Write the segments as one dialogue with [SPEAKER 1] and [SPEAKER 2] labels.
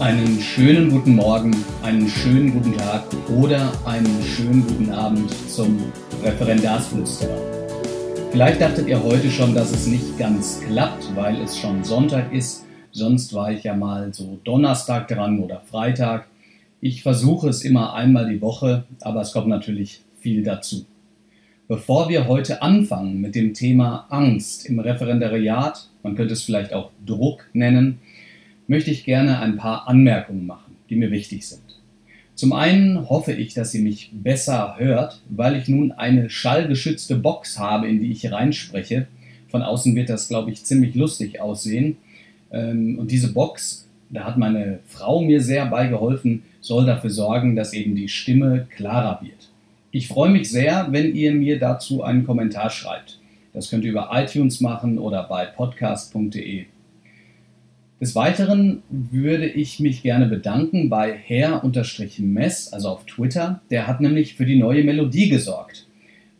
[SPEAKER 1] Einen schönen guten Morgen, einen schönen guten Tag oder einen schönen guten Abend zum Referendarsflüsterer. Vielleicht dachtet ihr heute schon, dass es nicht ganz klappt, weil es schon Sonntag ist. Sonst war ich ja mal so Donnerstag dran oder Freitag. Ich versuche es immer einmal die Woche, aber es kommt natürlich viel dazu. Bevor wir heute anfangen mit dem Thema Angst im Referendariat, man könnte es vielleicht auch Druck nennen, möchte ich gerne ein paar Anmerkungen machen, die mir wichtig sind. Zum einen hoffe ich, dass ihr mich besser hört, weil ich nun eine schallgeschützte Box habe, in die ich reinspreche. Von außen wird das, glaube ich, ziemlich lustig aussehen. Ähm, und diese Box, da hat meine Frau mir sehr beigeholfen, soll dafür sorgen, dass eben die Stimme klarer wird. Ich freue mich sehr, wenn ihr mir dazu einen Kommentar schreibt. Das könnt ihr über iTunes machen oder bei podcast.de. Des Weiteren würde ich mich gerne bedanken bei Herr-Mess, also auf Twitter. Der hat nämlich für die neue Melodie gesorgt.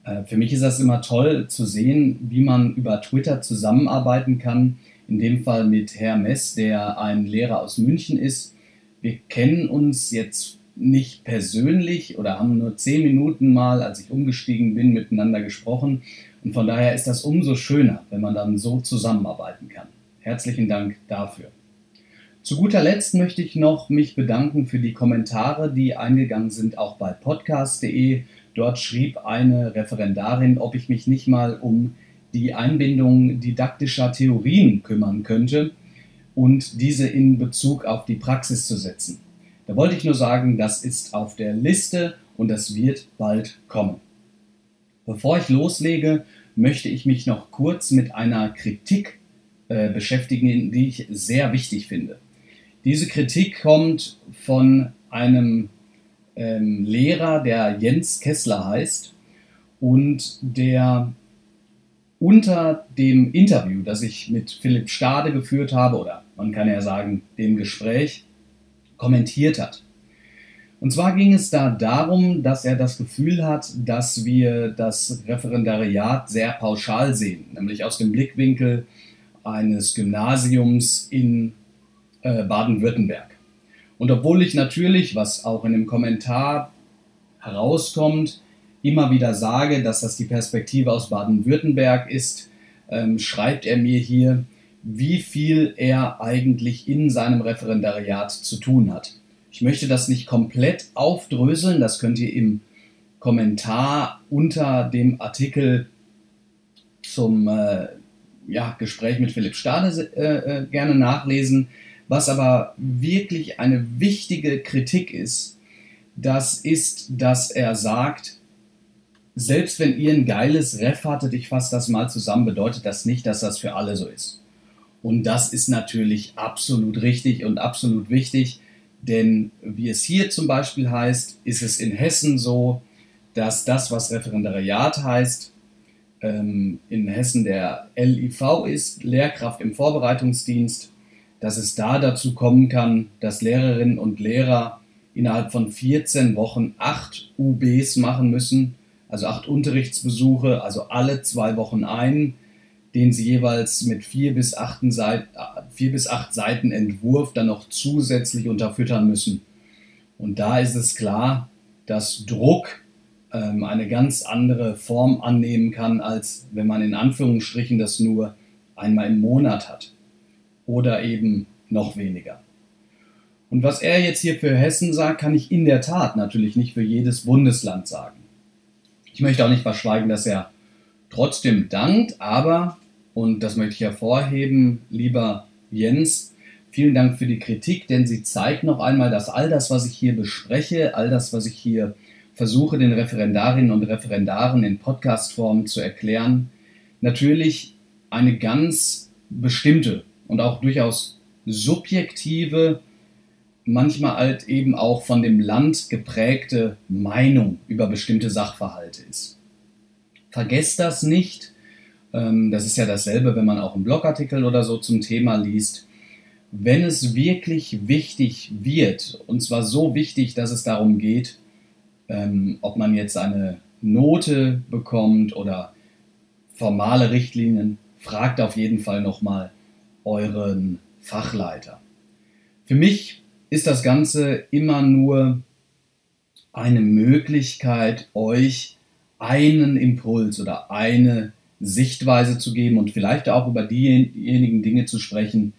[SPEAKER 1] Äh, für mich ist das immer toll zu sehen, wie man über Twitter zusammenarbeiten kann. In dem Fall mit Herr Mess, der ein Lehrer aus München ist. Wir kennen uns jetzt nicht persönlich oder haben nur zehn Minuten mal, als ich umgestiegen bin, miteinander gesprochen. Und von daher ist das umso schöner, wenn man dann so zusammenarbeiten kann. Herzlichen Dank dafür. Zu guter Letzt möchte ich noch mich bedanken für die Kommentare, die eingegangen sind, auch bei podcast.de. Dort schrieb eine Referendarin, ob ich mich nicht mal um die Einbindung didaktischer Theorien kümmern könnte und diese in Bezug auf die Praxis zu setzen. Da wollte ich nur sagen, das ist auf der Liste und das wird bald kommen. Bevor ich loslege, möchte ich mich noch kurz mit einer Kritik äh, beschäftigen, die ich sehr wichtig finde. Diese Kritik kommt von einem ähm, Lehrer, der Jens Kessler heißt und der unter dem Interview, das ich mit Philipp Stade geführt habe, oder man kann ja sagen, dem Gespräch, kommentiert hat. Und zwar ging es da darum, dass er das Gefühl hat, dass wir das Referendariat sehr pauschal sehen, nämlich aus dem Blickwinkel eines Gymnasiums in äh, Baden-Württemberg. Und obwohl ich natürlich, was auch in dem Kommentar herauskommt, immer wieder sage, dass das die Perspektive aus Baden-Württemberg ist, ähm, schreibt er mir hier, wie viel er eigentlich in seinem Referendariat zu tun hat. Ich möchte das nicht komplett aufdröseln, das könnt ihr im Kommentar unter dem Artikel zum äh, ja, Gespräch mit Philipp Stade äh, äh, gerne nachlesen. Was aber wirklich eine wichtige Kritik ist, das ist, dass er sagt, selbst wenn ihr ein geiles Ref hattet, ich fasse das mal zusammen, bedeutet das nicht, dass das für alle so ist. Und das ist natürlich absolut richtig und absolut wichtig, denn wie es hier zum Beispiel heißt, ist es in Hessen so, dass das, was Referendariat heißt, ähm, in Hessen der LIV ist, Lehrkraft im Vorbereitungsdienst, dass es da dazu kommen kann, dass Lehrerinnen und Lehrer innerhalb von 14 Wochen acht UBs machen müssen, also acht Unterrichtsbesuche, also alle zwei Wochen ein, den sie jeweils mit vier bis, Seiten, vier bis acht Seiten Entwurf dann noch zusätzlich unterfüttern müssen. Und da ist es klar, dass Druck ähm, eine ganz andere Form annehmen kann, als wenn man in Anführungsstrichen das nur einmal im Monat hat oder eben noch weniger. Und was er jetzt hier für Hessen sagt, kann ich in der Tat natürlich nicht für jedes Bundesland sagen. Ich möchte auch nicht verschweigen, dass er trotzdem dankt, aber, und das möchte ich hervorheben, lieber Jens, vielen Dank für die Kritik, denn sie zeigt noch einmal, dass all das, was ich hier bespreche, all das, was ich hier versuche, den Referendarinnen und Referendaren in Podcastform zu erklären, natürlich eine ganz bestimmte und auch durchaus subjektive, manchmal halt eben auch von dem Land geprägte Meinung über bestimmte Sachverhalte ist. Vergesst das nicht. Ähm, das ist ja dasselbe, wenn man auch einen Blogartikel oder so zum Thema liest. Wenn es wirklich wichtig wird, und zwar so wichtig, dass es darum geht, ähm, ob man jetzt eine Note bekommt oder formale Richtlinien, fragt auf jeden Fall nochmal euren Fachleiter. Für mich ist das Ganze immer nur eine Möglichkeit, euch einen Impuls oder eine Sichtweise zu geben und vielleicht auch über diejenigen Dinge zu sprechen,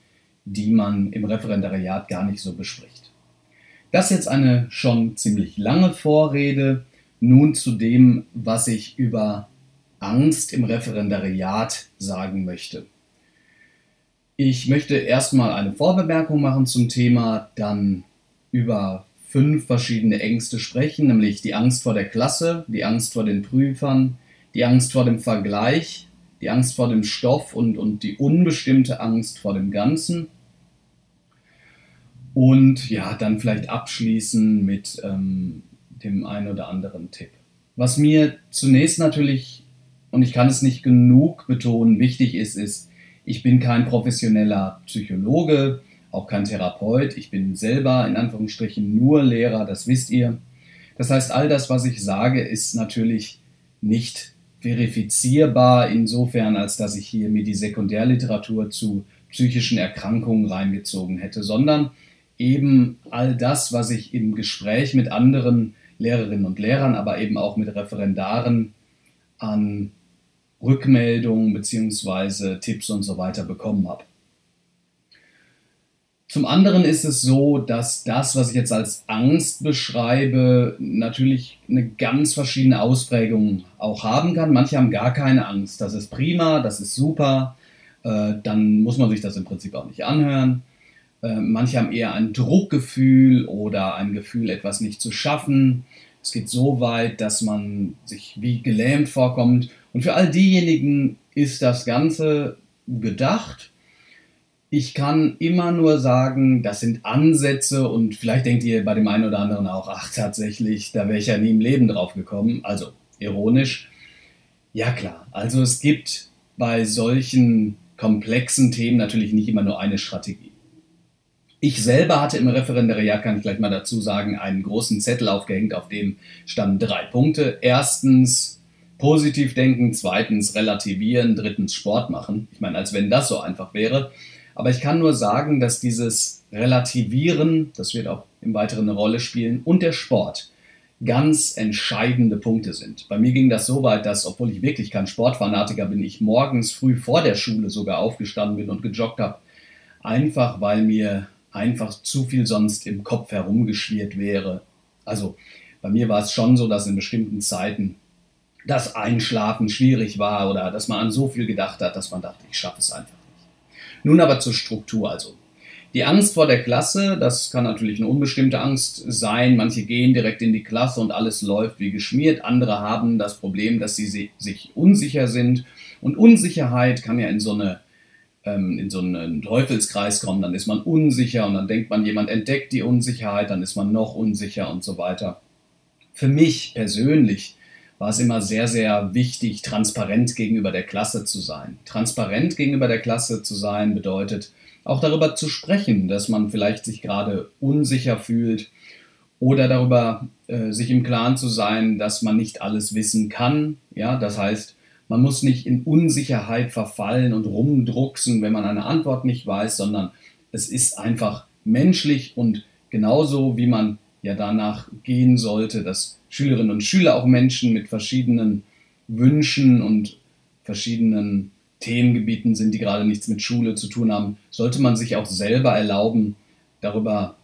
[SPEAKER 1] die man im Referendariat gar nicht so bespricht. Das ist jetzt eine schon ziemlich lange Vorrede. Nun zu dem, was ich über Angst im Referendariat sagen möchte. Ich möchte erstmal eine Vorbemerkung machen zum Thema, dann über fünf verschiedene Ängste sprechen, nämlich die Angst vor der Klasse, die Angst vor den Prüfern, die Angst vor dem Vergleich, die Angst vor dem Stoff und, und die unbestimmte Angst vor dem Ganzen. Und ja, dann vielleicht abschließen mit ähm, dem einen oder anderen Tipp. Was mir zunächst natürlich, und ich kann es nicht genug betonen, wichtig ist, ist, ich bin kein professioneller Psychologe, auch kein Therapeut. Ich bin selber in Anführungsstrichen nur Lehrer, das wisst ihr. Das heißt, all das, was ich sage, ist natürlich nicht verifizierbar insofern, als dass ich hier mir die Sekundärliteratur zu psychischen Erkrankungen reingezogen hätte, sondern eben all das, was ich im Gespräch mit anderen Lehrerinnen und Lehrern, aber eben auch mit Referendaren an Rückmeldungen bzw. Tipps und so weiter bekommen habe. Zum anderen ist es so, dass das, was ich jetzt als Angst beschreibe, natürlich eine ganz verschiedene Ausprägung auch haben kann. Manche haben gar keine Angst. Das ist prima, das ist super. Äh, dann muss man sich das im Prinzip auch nicht anhören. Äh, manche haben eher ein Druckgefühl oder ein Gefühl, etwas nicht zu schaffen. Es geht so weit, dass man sich wie gelähmt vorkommt. Und für all diejenigen ist das Ganze gedacht. Ich kann immer nur sagen, das sind Ansätze und vielleicht denkt ihr bei dem einen oder anderen auch, ach tatsächlich, da wäre ich ja nie im Leben drauf gekommen. Also ironisch. Ja klar, also es gibt bei solchen komplexen Themen natürlich nicht immer nur eine Strategie. Ich selber hatte im Referendariat, kann ich gleich mal dazu sagen, einen großen Zettel aufgehängt, auf dem standen drei Punkte. Erstens positiv denken, zweitens relativieren, drittens Sport machen. Ich meine, als wenn das so einfach wäre. Aber ich kann nur sagen, dass dieses Relativieren, das wird auch im Weiteren eine Rolle spielen, und der Sport ganz entscheidende Punkte sind. Bei mir ging das so weit, dass, obwohl ich wirklich kein Sportfanatiker bin, ich morgens früh vor der Schule sogar aufgestanden bin und gejoggt habe, einfach weil mir einfach zu viel sonst im Kopf herumgeschwirrt wäre. Also bei mir war es schon so, dass in bestimmten Zeiten das Einschlafen schwierig war oder dass man an so viel gedacht hat, dass man dachte, ich schaffe es einfach nicht. Nun aber zur Struktur also. Die Angst vor der Klasse, das kann natürlich eine unbestimmte Angst sein. Manche gehen direkt in die Klasse und alles läuft wie geschmiert. Andere haben das Problem, dass sie sich unsicher sind. Und Unsicherheit kann ja in so eine ähm, in so einen Teufelskreis kommen, dann ist man unsicher und dann denkt man, jemand entdeckt die Unsicherheit, dann ist man noch unsicher und so weiter. Für mich persönlich war es immer sehr, sehr wichtig, transparent gegenüber der Klasse zu sein. Transparent gegenüber der Klasse zu sein bedeutet auch darüber zu sprechen, dass man vielleicht sich gerade unsicher fühlt oder darüber äh, sich im Klaren zu sein, dass man nicht alles wissen kann. Ja, das heißt, man muss nicht in Unsicherheit verfallen und rumdrucksen, wenn man eine Antwort nicht weiß, sondern es ist einfach menschlich und genauso wie man ja danach gehen sollte, dass Schülerinnen und Schüler auch Menschen mit verschiedenen Wünschen und verschiedenen Themengebieten sind, die gerade nichts mit Schule zu tun haben, sollte man sich auch selber erlauben, darüber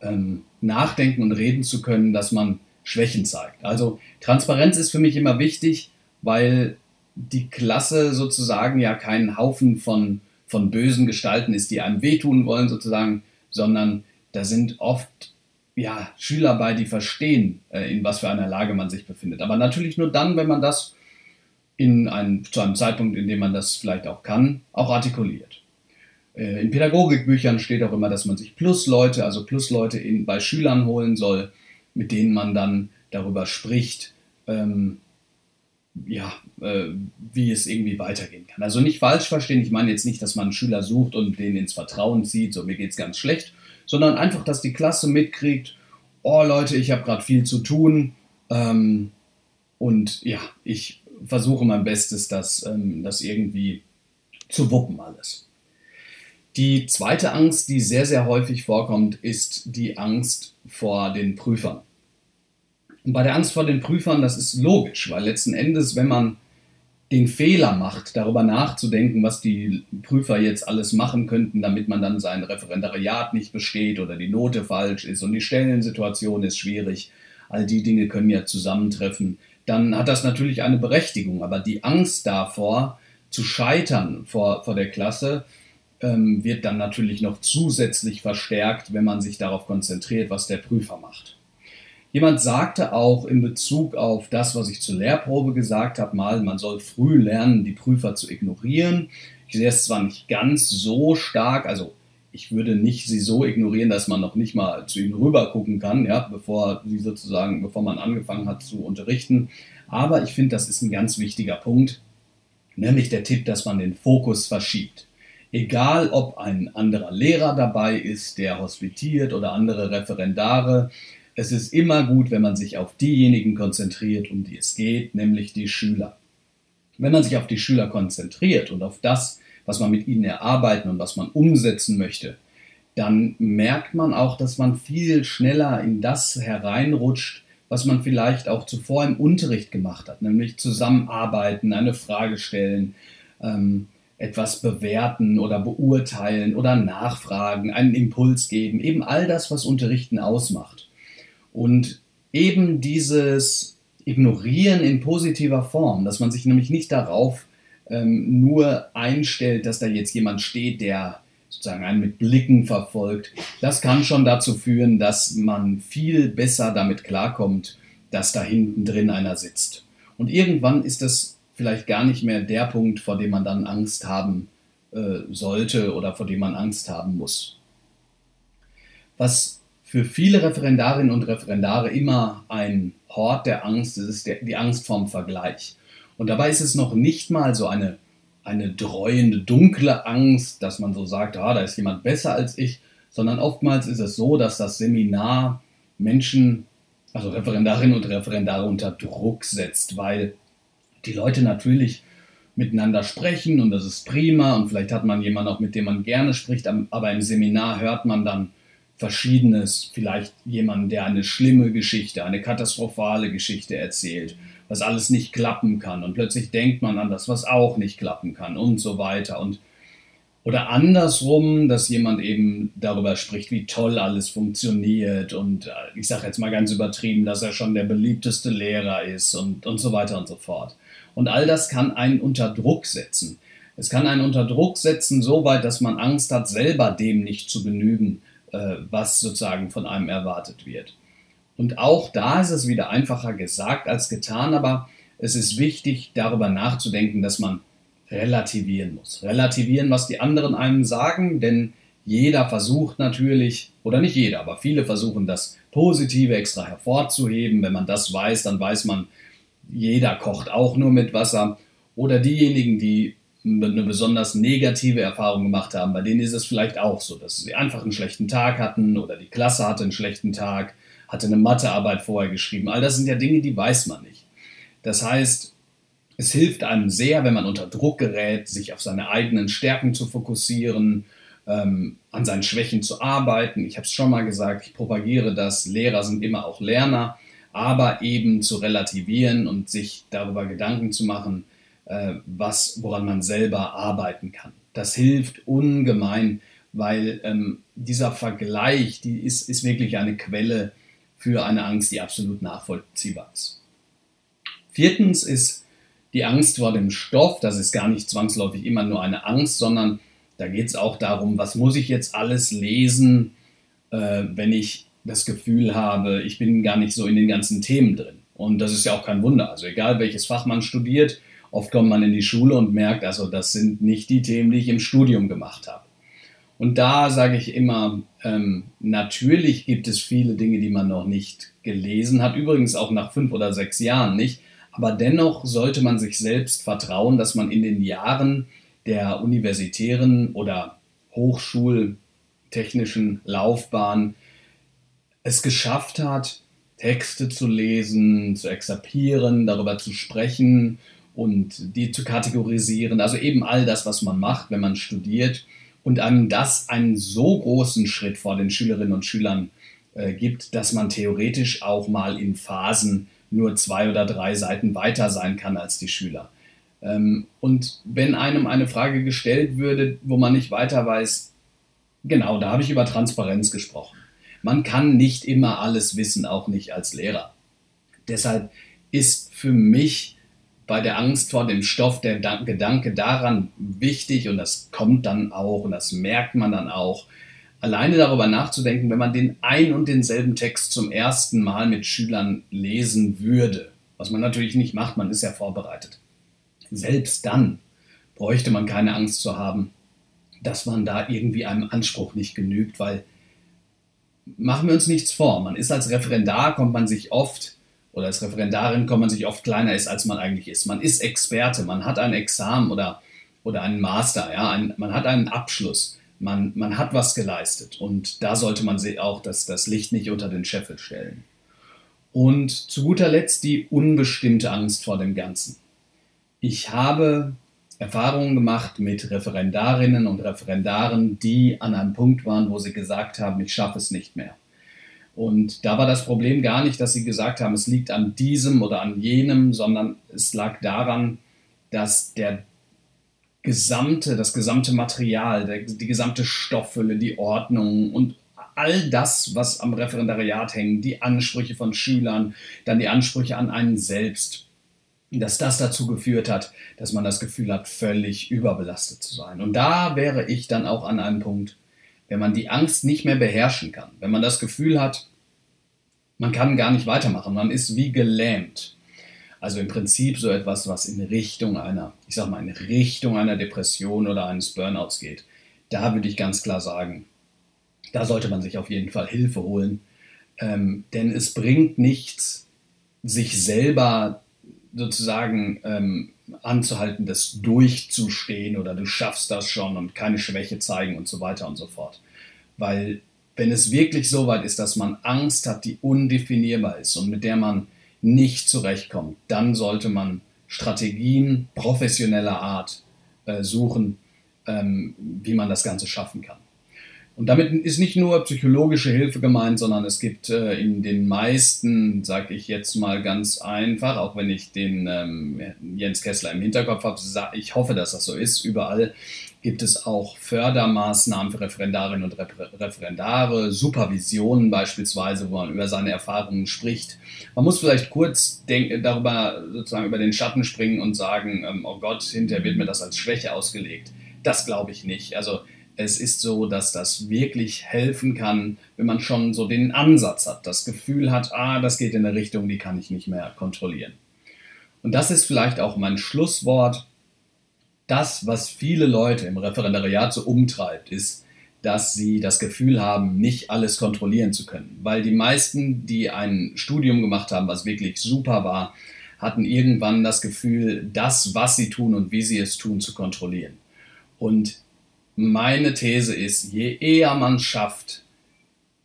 [SPEAKER 1] ähm, nachdenken und reden zu können, dass man Schwächen zeigt. Also Transparenz ist für mich immer wichtig weil die Klasse sozusagen ja kein Haufen von, von bösen Gestalten ist, die einem wehtun wollen sozusagen, sondern da sind oft ja, Schüler bei, die verstehen, äh, in was für einer Lage man sich befindet. Aber natürlich nur dann, wenn man das in einem, zu einem Zeitpunkt, in dem man das vielleicht auch kann, auch artikuliert. Äh, in Pädagogikbüchern steht auch immer, dass man sich Plusleute, also Plusleute in, bei Schülern holen soll, mit denen man dann darüber spricht, ähm, ja, äh, wie es irgendwie weitergehen kann. Also nicht falsch verstehen, ich meine jetzt nicht, dass man einen Schüler sucht und den ins Vertrauen zieht, so mir geht es ganz schlecht, sondern einfach, dass die Klasse mitkriegt, oh Leute, ich habe gerade viel zu tun ähm, und ja, ich versuche mein Bestes, das, ähm, das irgendwie zu wuppen alles. Die zweite Angst, die sehr, sehr häufig vorkommt, ist die Angst vor den Prüfern. Und bei der Angst vor den Prüfern, das ist logisch, weil letzten Endes, wenn man den Fehler macht, darüber nachzudenken, was die Prüfer jetzt alles machen könnten, damit man dann sein Referendariat nicht besteht oder die Note falsch ist und die Stellensituation ist schwierig, all die Dinge können ja zusammentreffen, dann hat das natürlich eine Berechtigung. Aber die Angst davor, zu scheitern vor, vor der Klasse, ähm, wird dann natürlich noch zusätzlich verstärkt, wenn man sich darauf konzentriert, was der Prüfer macht. Jemand sagte auch in Bezug auf das, was ich zur Lehrprobe gesagt habe, mal, man soll früh lernen, die Prüfer zu ignorieren. Ich sehe es zwar nicht ganz so stark, also ich würde nicht sie so ignorieren, dass man noch nicht mal zu ihnen rüber gucken kann, ja, bevor sie sozusagen, bevor man angefangen hat zu unterrichten. Aber ich finde, das ist ein ganz wichtiger Punkt, nämlich der Tipp, dass man den Fokus verschiebt. Egal, ob ein anderer Lehrer dabei ist, der hospitiert oder andere Referendare, es ist immer gut, wenn man sich auf diejenigen konzentriert, um die es geht, nämlich die Schüler. Wenn man sich auf die Schüler konzentriert und auf das, was man mit ihnen erarbeiten und was man umsetzen möchte, dann merkt man auch, dass man viel schneller in das hereinrutscht, was man vielleicht auch zuvor im Unterricht gemacht hat, nämlich zusammenarbeiten, eine Frage stellen, ähm, etwas bewerten oder beurteilen oder nachfragen, einen Impuls geben, eben all das, was Unterrichten ausmacht. Und eben dieses Ignorieren in positiver Form, dass man sich nämlich nicht darauf ähm, nur einstellt, dass da jetzt jemand steht, der sozusagen einen mit Blicken verfolgt, das kann schon dazu führen, dass man viel besser damit klarkommt, dass da hinten drin einer sitzt. Und irgendwann ist das vielleicht gar nicht mehr der Punkt, vor dem man dann Angst haben äh, sollte oder vor dem man Angst haben muss. Was für viele Referendarinnen und Referendare immer ein Hort der Angst. Es ist die Angst vorm Vergleich. Und dabei ist es noch nicht mal so eine, eine dreuende, dunkle Angst, dass man so sagt, ah, da ist jemand besser als ich, sondern oftmals ist es so, dass das Seminar Menschen, also Referendarinnen und Referendare unter Druck setzt, weil die Leute natürlich miteinander sprechen und das ist prima und vielleicht hat man jemanden auch, mit dem man gerne spricht, aber im Seminar hört man dann, Verschiedenes, vielleicht jemanden, der eine schlimme Geschichte, eine katastrophale Geschichte erzählt, was alles nicht klappen kann. Und plötzlich denkt man an das, was auch nicht klappen kann und so weiter. Und oder andersrum, dass jemand eben darüber spricht, wie toll alles funktioniert. Und äh, ich sage jetzt mal ganz übertrieben, dass er schon der beliebteste Lehrer ist und, und so weiter und so fort. Und all das kann einen unter Druck setzen. Es kann einen unter Druck setzen, so weit, dass man Angst hat, selber dem nicht zu genügen, was sozusagen von einem erwartet wird. Und auch da ist es wieder einfacher gesagt als getan, aber es ist wichtig, darüber nachzudenken, dass man relativieren muss. Relativieren, was die anderen einem sagen, denn jeder versucht natürlich, oder nicht jeder, aber viele versuchen das Positive extra hervorzuheben. Wenn man das weiß, dann weiß man, jeder kocht auch nur mit Wasser. Oder diejenigen, die eine besonders negative Erfahrung gemacht haben, bei denen ist es vielleicht auch so, dass sie einfach einen schlechten Tag hatten oder die Klasse hatte einen schlechten Tag, hatte eine Mathearbeit vorher geschrieben. All das sind ja Dinge, die weiß man nicht. Das heißt, es hilft einem sehr, wenn man unter Druck gerät, sich auf seine eigenen Stärken zu fokussieren, ähm, an seinen Schwächen zu arbeiten. Ich habe es schon mal gesagt, ich propagiere das, Lehrer sind immer auch Lerner, aber eben zu relativieren und sich darüber Gedanken zu machen, was, woran man selber arbeiten kann. Das hilft ungemein, weil ähm, dieser Vergleich, die ist, ist wirklich eine Quelle für eine Angst, die absolut nachvollziehbar ist. Viertens ist die Angst vor dem Stoff. Das ist gar nicht zwangsläufig immer nur eine Angst, sondern da geht es auch darum, was muss ich jetzt alles lesen, äh, wenn ich das Gefühl habe, ich bin gar nicht so in den ganzen Themen drin. Und das ist ja auch kein Wunder. Also egal welches Fach man studiert, Oft kommt man in die Schule und merkt, also das sind nicht die Themen, die ich im Studium gemacht habe. Und da sage ich immer, ähm, natürlich gibt es viele Dinge, die man noch nicht gelesen hat, übrigens auch nach fünf oder sechs Jahren nicht, aber dennoch sollte man sich selbst vertrauen, dass man in den Jahren der universitären oder hochschultechnischen Laufbahn es geschafft hat, Texte zu lesen, zu exerpieren, darüber zu sprechen und die zu kategorisieren. Also eben all das, was man macht, wenn man studiert und einem das einen so großen Schritt vor den Schülerinnen und Schülern äh, gibt, dass man theoretisch auch mal in Phasen nur zwei oder drei Seiten weiter sein kann als die Schüler. Ähm, und wenn einem eine Frage gestellt würde, wo man nicht weiter weiß, genau, da habe ich über Transparenz gesprochen. Man kann nicht immer alles wissen, auch nicht als Lehrer. Deshalb ist für mich bei der Angst vor dem Stoff der Gedanke daran wichtig und das kommt dann auch und das merkt man dann auch, alleine darüber nachzudenken, wenn man den ein und denselben Text zum ersten Mal mit Schülern lesen würde, was man natürlich nicht macht, man ist ja vorbereitet. Selbst dann bräuchte man keine Angst zu haben, dass man da irgendwie einem Anspruch nicht genügt, weil machen wir uns nichts vor, man ist als Referendar, kommt man sich oft oder als Referendarin kommt man sich oft kleiner ist, als man eigentlich ist. Man ist Experte, man hat ein Examen oder, oder einen Master, ja, ein, man hat einen Abschluss, man, man hat was geleistet und da sollte man auch das, das Licht nicht unter den Scheffel stellen. Und zu guter Letzt die unbestimmte Angst vor dem Ganzen. Ich habe Erfahrungen gemacht mit Referendarinnen und Referendaren, die an einem Punkt waren, wo sie gesagt haben, ich schaffe es nicht mehr. Und da war das Problem gar nicht, dass sie gesagt haben, es liegt an diesem oder an jenem, sondern es lag daran, dass der gesamte, das gesamte Material, der, die gesamte Stofffülle, die Ordnung und all das, was am Referendariat hängt, die Ansprüche von Schülern, dann die Ansprüche an einen selbst, dass das dazu geführt hat, dass man das Gefühl hat, völlig überbelastet zu sein. Und da wäre ich dann auch an einem Punkt, wenn man die Angst nicht mehr beherrschen kann, wenn man das Gefühl hat, man kann gar nicht weitermachen, man ist wie gelähmt. Also im Prinzip so etwas, was in Richtung einer, ich sag mal, in Richtung einer Depression oder eines Burnouts geht. Da würde ich ganz klar sagen, da sollte man sich auf jeden Fall Hilfe holen. Ähm, denn es bringt nichts, sich selber sozusagen ähm, anzuhalten, das durchzustehen oder du schaffst das schon und keine Schwäche zeigen und so weiter und so fort. Weil wenn es wirklich so weit ist, dass man Angst hat, die undefinierbar ist und mit der man nicht zurechtkommt, dann sollte man Strategien professioneller Art äh, suchen, ähm, wie man das Ganze schaffen kann. Und damit ist nicht nur psychologische Hilfe gemeint, sondern es gibt äh, in den meisten, sage ich jetzt mal ganz einfach, auch wenn ich den ähm, Jens Kessler im Hinterkopf habe, ich hoffe, dass das so ist, überall gibt es auch Fördermaßnahmen für Referendarinnen und Referendare, Supervisionen beispielsweise, wo man über seine Erfahrungen spricht. Man muss vielleicht kurz darüber sozusagen über den Schatten springen und sagen, ähm, oh Gott, hinterher wird mir das als Schwäche ausgelegt. Das glaube ich nicht. Also es ist so, dass das wirklich helfen kann, wenn man schon so den Ansatz hat, das Gefühl hat, ah, das geht in eine Richtung, die kann ich nicht mehr kontrollieren. Und das ist vielleicht auch mein Schlusswort. Das, was viele Leute im Referendariat so umtreibt, ist, dass sie das Gefühl haben, nicht alles kontrollieren zu können. Weil die meisten, die ein Studium gemacht haben, was wirklich super war, hatten irgendwann das Gefühl, das, was sie tun und wie sie es tun, zu kontrollieren. Und meine These ist, je eher man schafft,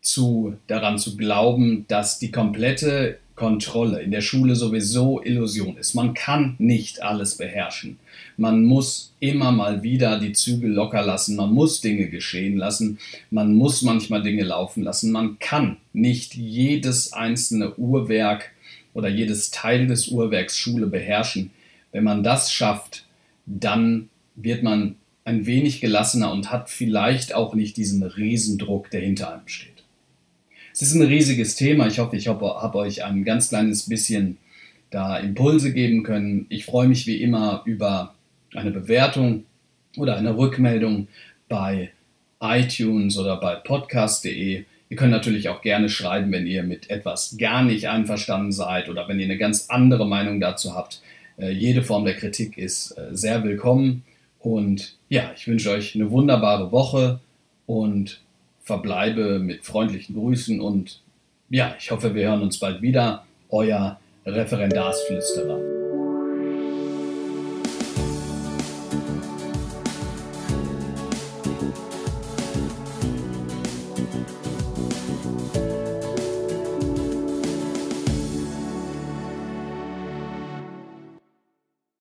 [SPEAKER 1] zu, daran zu glauben, dass die komplette Kontrolle in der Schule sowieso Illusion ist. Man kann nicht alles beherrschen. Man muss immer mal wieder die Zügel locker lassen. Man muss Dinge geschehen lassen. Man muss manchmal Dinge laufen lassen. Man kann nicht jedes einzelne Uhrwerk oder jedes Teil des Uhrwerks Schule beherrschen. Wenn man das schafft, dann wird man ein wenig gelassener und hat vielleicht auch nicht diesen Riesendruck, der hinter einem steht. Es ist ein riesiges Thema. Ich hoffe, ich habe euch ein ganz kleines bisschen da Impulse geben können. Ich freue mich wie immer über eine Bewertung oder eine Rückmeldung bei iTunes oder bei podcast.de. Ihr könnt natürlich auch gerne schreiben, wenn ihr mit etwas gar nicht einverstanden seid oder wenn ihr eine ganz andere Meinung dazu habt. Äh, jede Form der Kritik ist äh, sehr willkommen. Und ja, ich wünsche euch eine wunderbare Woche und verbleibe mit freundlichen Grüßen und ja, ich hoffe, wir hören uns bald wieder. Euer Referendarsflüsterer.